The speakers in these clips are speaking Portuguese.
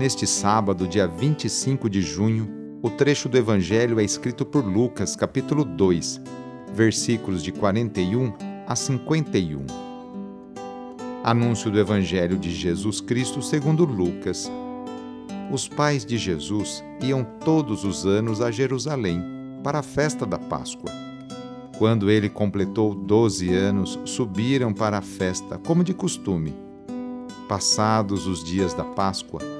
Neste sábado, dia 25 de junho, o trecho do Evangelho é escrito por Lucas, capítulo 2, versículos de 41 a 51. Anúncio do Evangelho de Jesus Cristo segundo Lucas os pais de Jesus iam todos os anos a Jerusalém para a festa da Páscoa. Quando ele completou doze anos, subiram para a festa, como de costume. Passados os dias da Páscoa,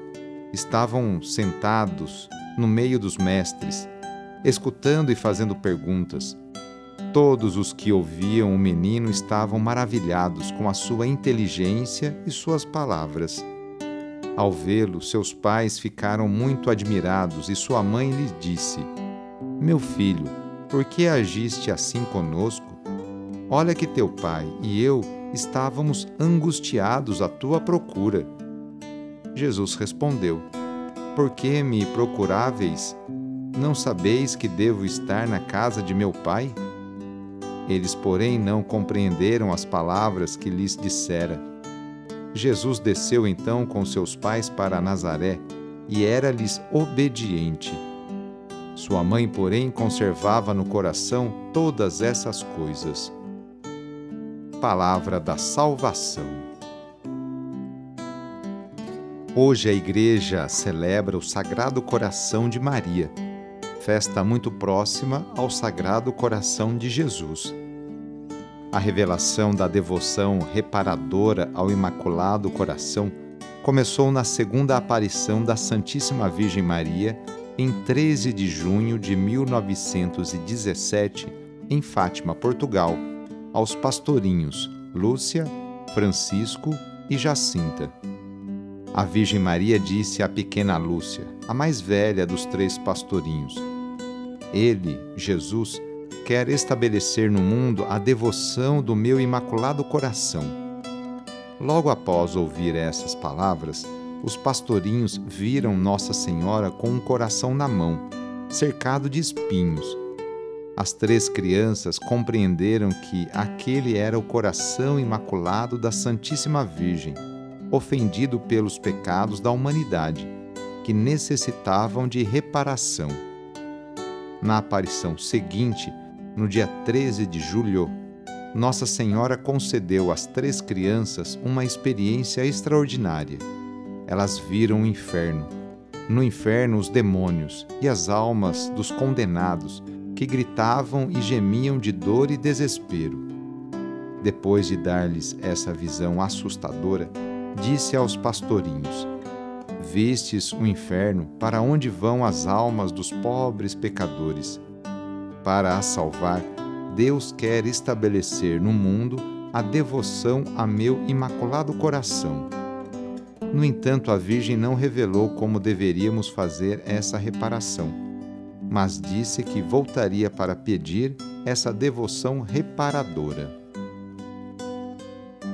Estavam sentados no meio dos mestres, escutando e fazendo perguntas. Todos os que ouviam o menino estavam maravilhados com a sua inteligência e suas palavras. Ao vê-lo, seus pais ficaram muito admirados e sua mãe lhe disse: Meu filho, por que agiste assim conosco? Olha que teu pai e eu estávamos angustiados à tua procura. Jesus respondeu: Por que me procuráveis? Não sabeis que devo estar na casa de meu pai? Eles, porém, não compreenderam as palavras que lhes dissera. Jesus desceu então com seus pais para Nazaré e era-lhes obediente. Sua mãe, porém, conservava no coração todas essas coisas. Palavra da Salvação. Hoje a Igreja celebra o Sagrado Coração de Maria, festa muito próxima ao Sagrado Coração de Jesus. A revelação da devoção reparadora ao Imaculado Coração começou na segunda aparição da Santíssima Virgem Maria em 13 de junho de 1917, em Fátima, Portugal, aos pastorinhos Lúcia, Francisco e Jacinta. A Virgem Maria disse à pequena Lúcia, a mais velha dos três pastorinhos: Ele, Jesus, quer estabelecer no mundo a devoção do meu imaculado coração. Logo após ouvir essas palavras, os pastorinhos viram Nossa Senhora com um coração na mão, cercado de espinhos. As três crianças compreenderam que aquele era o coração imaculado da Santíssima Virgem, ofendido pelos pecados da humanidade, que necessitavam de reparação. Na aparição seguinte, no dia 13 de julho, Nossa Senhora concedeu às três crianças uma experiência extraordinária. Elas viram o inferno. No inferno, os demônios e as almas dos condenados que gritavam e gemiam de dor e desespero. Depois de dar-lhes essa visão assustadora, disse aos pastorinhos: Vistes o inferno para onde vão as almas dos pobres pecadores para a salvar, Deus quer estabelecer no mundo a devoção a meu imaculado coração. No entanto, a Virgem não revelou como deveríamos fazer essa reparação, mas disse que voltaria para pedir essa devoção reparadora.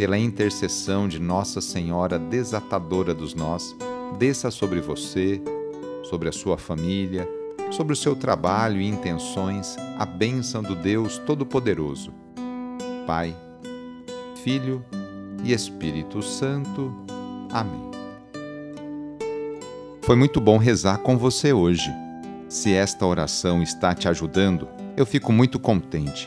Pela intercessão de Nossa Senhora desatadora dos nós, desça sobre você, sobre a sua família, sobre o seu trabalho e intenções a bênção do Deus Todo-Poderoso. Pai, Filho e Espírito Santo. Amém. Foi muito bom rezar com você hoje. Se esta oração está te ajudando, eu fico muito contente.